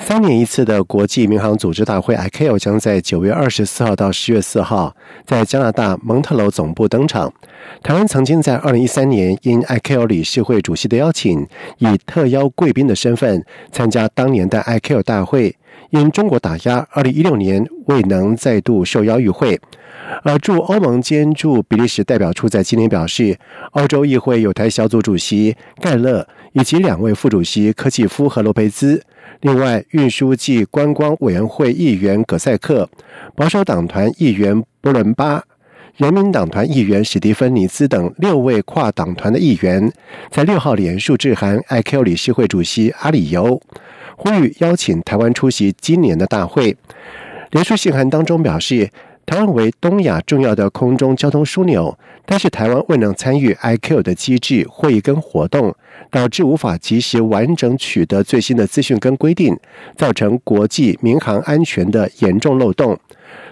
三年一次的国际民航组织大会 （ICAO） 将在九月二十四号到十月四号在加拿大蒙特楼总部登场。台湾曾经在二零一三年因 ICAO 理事会主席的邀请，以特邀贵宾的身份参加当年的 ICAO 大会，因中国打压，二零一六年未能再度受邀与会。而驻欧盟兼驻比利时代表处在今年表示，欧洲议会有台小组主席盖勒以及两位副主席科契夫和洛佩兹。另外，运输暨观光委员会议员葛塞克、保守党团议员波伦巴、人民党团议员史蒂芬尼斯等六位跨党团的议员，在六号联署致函 IQ 理事会主席阿里尤，呼吁邀请台湾出席今年的大会。联署信函当中表示。台湾为东亚重要的空中交通枢纽，但是台湾未能参与 IQ 的机制会议跟活动，导致无法及时完整取得最新的资讯跟规定，造成国际民航安全的严重漏洞。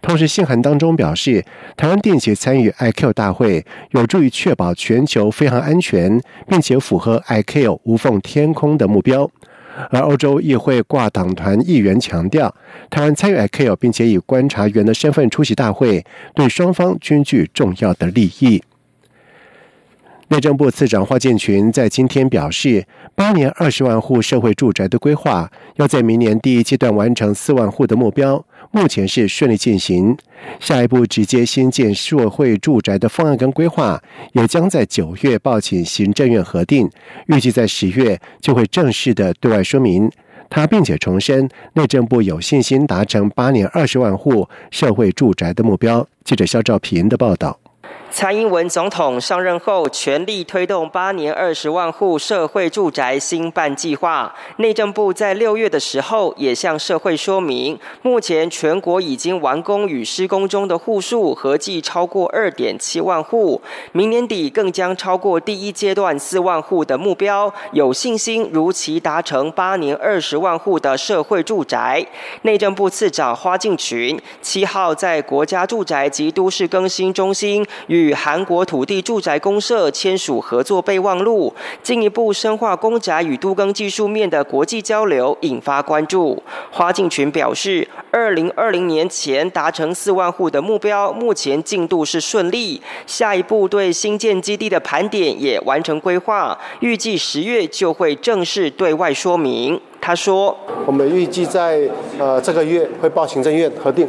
同时，信函当中表示，台湾定期参与 IQ 大会，有助于确保全球飞航安全，并且符合 IQ 无缝天空的目标。而欧洲议会挂党团议员强调，台湾参与 ICAO，并且以观察员的身份出席大会，对双方均具重要的利益。内政部次长华建群在今天表示，八年二十万户社会住宅的规划，要在明年第一阶段完成四万户的目标。目前是顺利进行，下一步直接新建社会住宅的方案跟规划，也将在九月报请行政院核定，预计在十月就会正式的对外说明。他并且重申，内政部有信心达成八年二十万户社会住宅的目标。记者肖兆平的报道。蔡英文总统上任后，全力推动八年二十万户社会住宅新办计划。内政部在六月的时候也向社会说明，目前全国已经完工与施工中的户数合计超过二点七万户，明年底更将超过第一阶段四万户的目标，有信心如期达成八年二十万户的社会住宅。内政部次长花敬群七号在国家住宅及都市更新中心与。与韩国土地住宅公社签署合作备忘录，进一步深化公宅与都更技术面的国际交流，引发关注。花敬群表示，二零二零年前达成四万户的目标，目前进度是顺利。下一步对新建基地的盘点也完成规划，预计十月就会正式对外说明。他说：“我们预计在呃这个月会报行政院核定，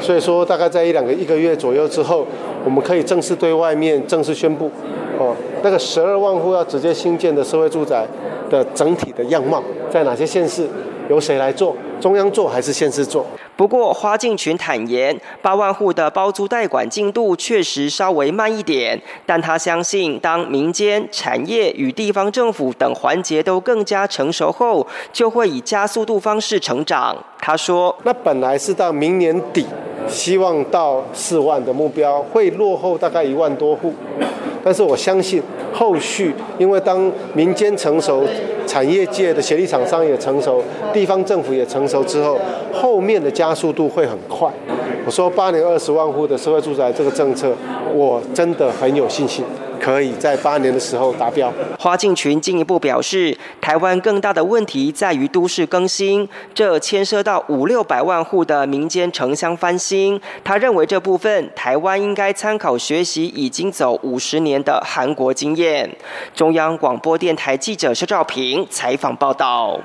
所以说大概在一两个一个月左右之后，我们可以正式对外面正式宣布，哦，那个十二万户要直接新建的社会住宅的整体的样貌，在哪些县市，由谁来做，中央做还是县市做？”不过，花敬群坦言，八万户的包租代管进度确实稍微慢一点，但他相信，当民间、产业与地方政府等环节都更加成熟后，就会以加速度方式成长。他说：“那本来是到明年底，希望到四万的目标，会落后大概一万多户。”但是我相信，后续因为当民间成熟，产业界的协力厂商也成熟，地方政府也成熟之后，后面的加速度会很快。我说八年二十万户的社会住宅这个政策，我真的很有信心。可以在八年的时候达标。花敬群进一步表示，台湾更大的问题在于都市更新，这牵涉到五六百万户的民间城乡翻新。他认为这部分台湾应该参考学习已经走五十年的韩国经验。中央广播电台记者施兆平采访报道。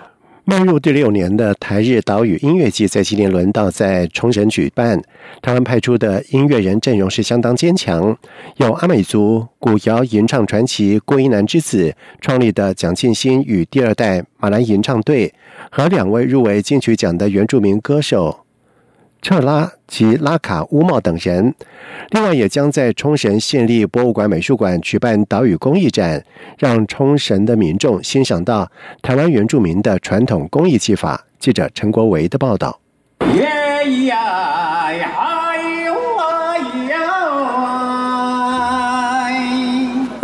迈入第六年的台日岛屿音乐季在今年轮到在冲绳举办。台湾派出的音乐人阵容是相当坚强，有阿美族古谣吟唱传奇郭一南之子创立的蒋庆新与第二代马兰吟唱队，和两位入围金曲奖的原住民歌手。彻拉及拉卡乌茂等人，另外也将在冲绳县立博物馆美术馆举办岛屿工艺展，让冲绳的民众欣赏到台湾原住民的传统工艺技法。记者陈国维的报道。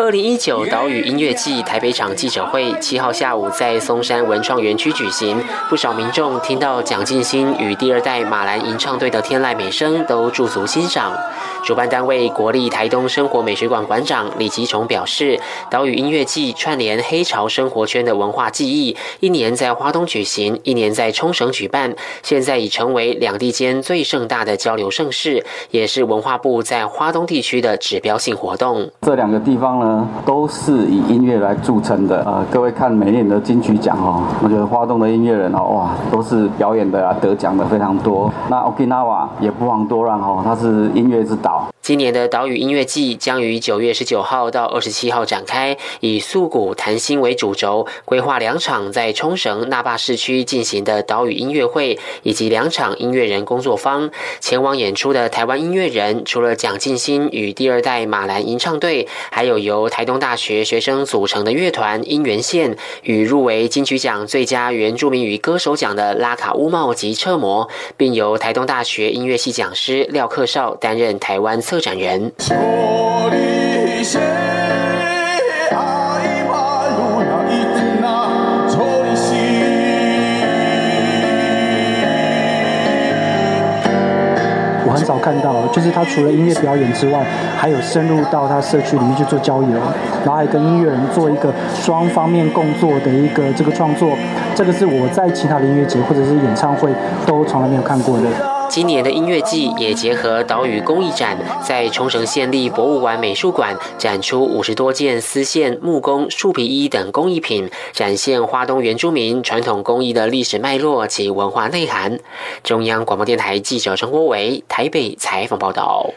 二零一九岛屿音乐季台北场记者会七号下午在松山文创园区举行，不少民众听到蒋劲新与第二代马兰吟唱队的天籁美声，都驻足欣赏。主办单位国立台东生活美学馆馆长李吉崇表示，岛屿音乐季串联黑潮生活圈的文化记忆，一年在花东举行，一年在冲绳举办，现在已成为两地间最盛大的交流盛事，也是文化部在花东地区的指标性活动。这两个地方呢？都是以音乐来著称的。呃，各位看每年的金曲奖哦，我觉得花东的音乐人哦，哇，都是表演的啊，得奖的非常多。那 Okinawa 也不遑多让哦，它是音乐之岛。今年的岛屿音乐季将于九月十九号到二十七号展开，以素谷谈心为主轴，规划两场在冲绳那霸市区进行的岛屿音乐会，以及两场音乐人工作坊。前往演出的台湾音乐人，除了蒋劲新与第二代马兰吟唱队，还有由台东大学学生组成的乐团音源线，与入围金曲奖最佳原住民语歌手奖的拉卡乌茂及车模，并由台东大学音乐系讲师廖克少担任台湾。策展人。我很少看到，就是他除了音乐表演之外，还有深入到他社区里面去做交流，然后还跟音乐人做一个双方面共作的一个这个创作。这个是我在其他的音乐节或者是演唱会都从来没有看过的。今年的音乐季也结合岛屿工艺展，在冲绳县立博物馆美术馆展出五十多件丝线、木工、树皮衣等工艺品，展现花东原住民传统工艺的历史脉络及文化内涵。中央广播电台记者陈国维台北采访报道。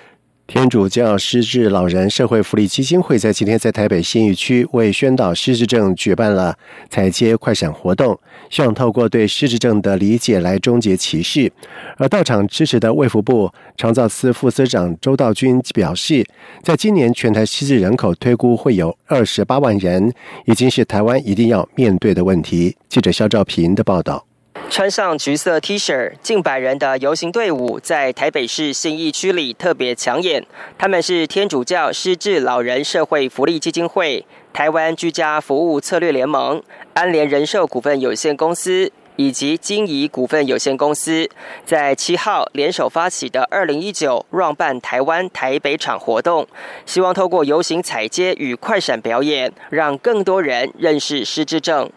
天主教失智老人社会福利基金会在今天在台北新义区为宣导失智症举办了彩街快闪活动，希望透过对失智症的理解来终结歧视。而到场支持的卫福部长造司副司长周道军表示，在今年全台失智人口推估会有二十八万人，已经是台湾一定要面对的问题。记者肖兆平的报道。穿上橘色 T 恤，近百人的游行队伍在台北市信义区里特别抢眼。他们是天主教失智老人社会福利基金会、台湾居家服务策略联盟、安联人寿股份有限公司。以及金怡股份有限公司在七号联手发起的二零一九 Run 办台湾台北场活动，希望透过游行、踩街与快闪表演，让更多人认识失智症。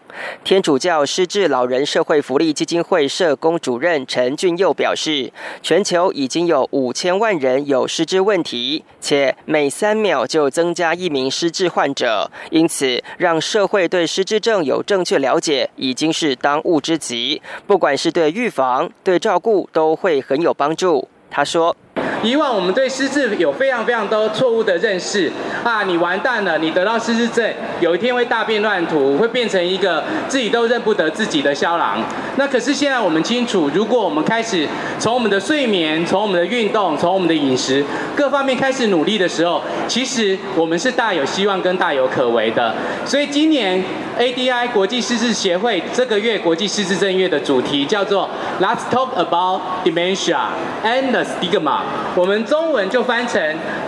天主教失智老人社会福利基金会社工主任陈俊佑表示，全球已经有五千万人有失智问题，且每三秒就增加一名失智患者，因此让社会对失智症有正确了解，已经是当务之急。不管是对预防、对照顾，都会很有帮助。他说。以往我们对失智有非常非常多错误的认识啊，你完蛋了，你得到失智症，有一天会大变乱涂，会变成一个自己都认不得自己的肖郎。那可是现在我们清楚，如果我们开始从我们的睡眠、从我们的运动、从我们的饮食各方面开始努力的时候，其实我们是大有希望跟大有可为的。所以今年 ADI 国际失智协会这个月国际失智症月的主题叫做 Let's talk about dementia and the stigma。我们中文就翻成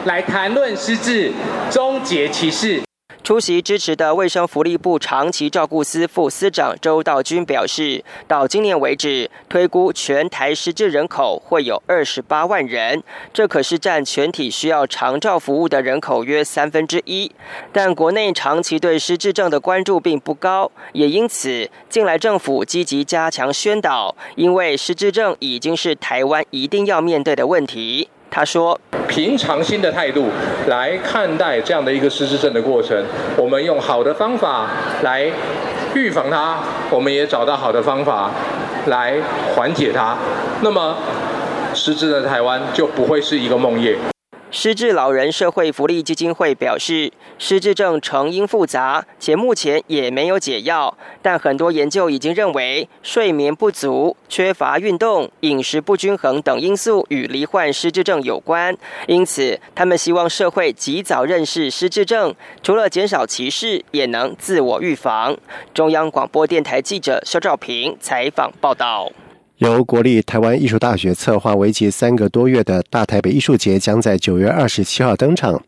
来谈论失智，终结歧视。出席支持的卫生福利部长期照顾司副司长周道军表示，到今年为止，推估全台失智人口会有二十八万人，这可是占全体需要长照服务的人口约三分之一。但国内长期对失智症的关注并不高，也因此，近来政府积极加强宣导，因为失智症已经是台湾一定要面对的问题。他说：“平常心的态度来看待这样的一个失智症的过程，我们用好的方法来预防它，我们也找到好的方法来缓解它，那么失智的台湾就不会是一个梦魇。”失智老人社会福利基金会表示，失智症成因复杂，且目前也没有解药。但很多研究已经认为，睡眠不足、缺乏运动、饮食不均衡等因素与罹患失智症有关。因此，他们希望社会及早认识失智症，除了减少歧视，也能自我预防。中央广播电台记者肖兆平采访报道。由国立台湾艺术大学策划、为期三个多月的大台北艺术节将在九月二十七号登场。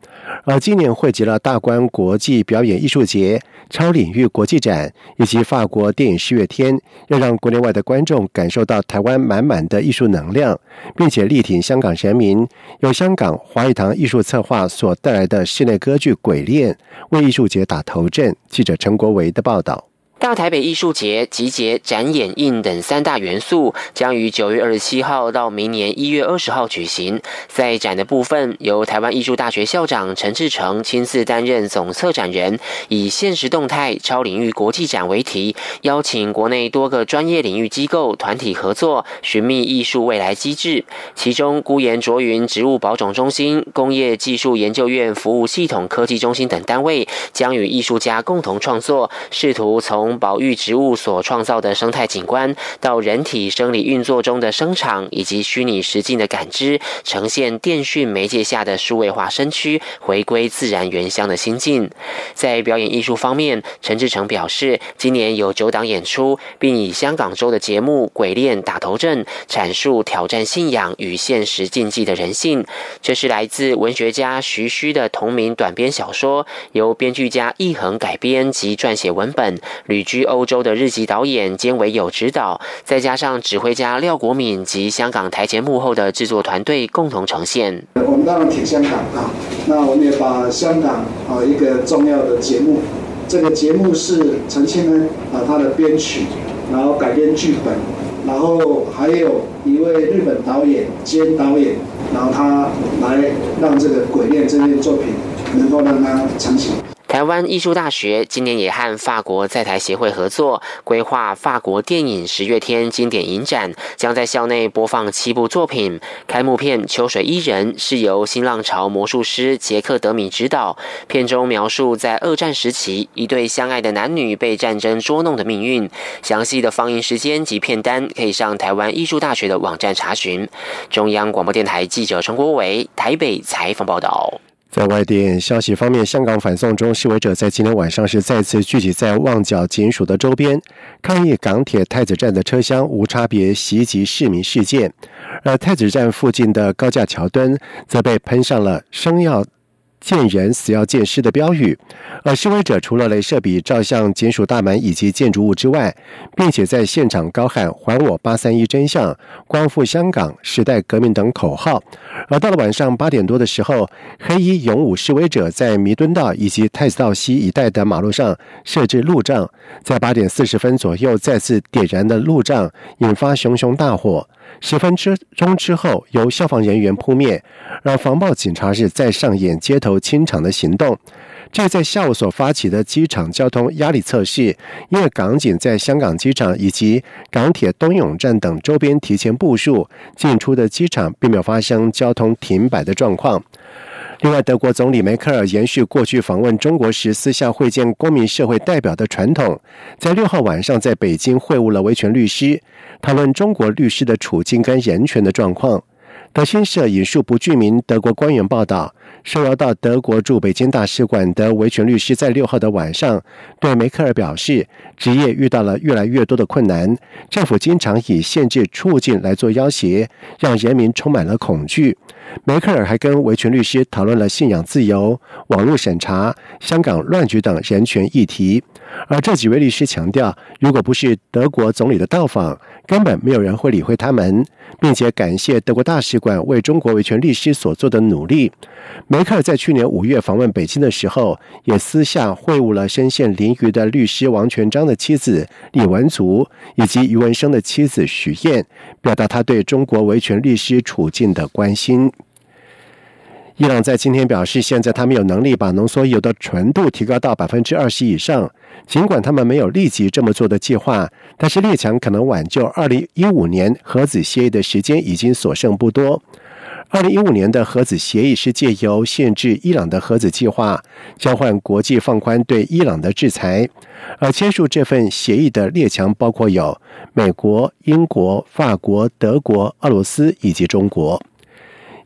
而今年汇集了大观国际表演艺术节、超领域国际展以及法国电影十月天，要让国内外的观众感受到台湾满满的艺术能量，并且力挺香港人民。由香港华语堂艺术策划所带来的室内歌剧《鬼恋》，为艺术节打头阵。记者陈国维的报道。大台北艺术节集结展演映等三大元素，将于九月二十七号到明年一月二十号举行。在展的部分，由台湾艺术大学校长陈志成亲自担任总策展人，以“现实动态超领域国际展”为题，邀请国内多个专业领域机构团体合作，寻觅艺术未来机制。其中，孤岩卓云植物保种中心、工业技术研究院服务系统科技中心等单位，将与艺术家共同创作，试图从保育植物所创造的生态景观，到人体生理运作中的生长，以及虚拟实境的感知，呈现电讯媒介下的数位化身躯，回归自然原乡的心境。在表演艺术方面，陈志成表示，今年有九档演出，并以香港周的节目《鬼恋》打头阵，阐述挑战信仰与现实禁忌的人性。这是来自文学家徐虚的同名短篇小说，由编剧家易恒改编及撰写文本。居欧洲的日籍导演兼为有指导，再加上指挥家廖国敏及香港台前幕后的制作团队共同呈现。我们当然挺香港啊，那我们也把香港啊一个重要的节目，这个节目是陈清呢啊他的编曲，然后改编剧本，然后还有一位日本导演兼导演，然后他来让这个《鬼恋》这件作品能够让它成型。台湾艺术大学今年也和法国在台协会合作，规划法国电影十月天经典影展，将在校内播放七部作品。开幕片《秋水伊人》是由新浪潮魔术师杰克德米执导，片中描述在二战时期一对相爱的男女被战争捉弄的命运。详细的放映时间及片单可以上台湾艺术大学的网站查询。中央广播电台记者陈国伟台北采访报道。在外电消息方面，香港反送中示威者在今天晚上是再次聚集在旺角警署的周边，抗议港铁太子站的车厢无差别袭击市民事件，而太子站附近的高架桥墩则被喷上了生药。见人死要见尸的标语，而示威者除了镭射笔照向警署大门以及建筑物之外，并且在现场高喊“还我八三一真相”、“光复香港”、“时代革命”等口号。而到了晚上八点多的时候，黑衣勇武示威者在弥敦道以及太子道西一带的马路上设置路障，在八点四十分左右再次点燃的路障，引发熊熊大火。十分之钟之后，由消防人员扑灭，让防暴警察是再上演街头清场的行动。这在下午所发起的机场交通压力测试，因为港警在香港机场以及港铁东涌站等周边提前部署，进出的机场并没有发生交通停摆的状况。另外，德国总理梅克尔延续过去访问中国时私下会见公民社会代表的传统，在六号晚上在北京会晤了维权律师，讨论中国律师的处境跟人权的状况。德新社引述不具名德国官员报道，受邀到德国驻北京大使馆的维权律师在六号的晚上对梅克尔表示，职业遇到了越来越多的困难，政府经常以限制出境来做要挟，让人民充满了恐惧。梅克尔还跟维权律师讨论了信仰自由、网络审查、香港乱局等人权议题。而这几位律师强调，如果不是德国总理的到访，根本没有人会理会他们，并且感谢德国大使馆为中国维权律师所做的努力。梅克尔在去年五月访问北京的时候，也私下会晤了身陷囹圄的律师王全章的妻子李文足，以及余文生的妻子许燕，表达他对中国维权律师处境的关心。伊朗在今天表示，现在他们有能力把浓缩铀的纯度提高到百分之二十以上。尽管他们没有立即这么做的计划，但是列强可能挽救二零一五年核子协议的时间已经所剩不多。二零一五年的核子协议是借由限制伊朗的核子计划，交换国际放宽对伊朗的制裁。而签署这份协议的列强包括有美国、英国、法国、德国、俄罗斯以及中国。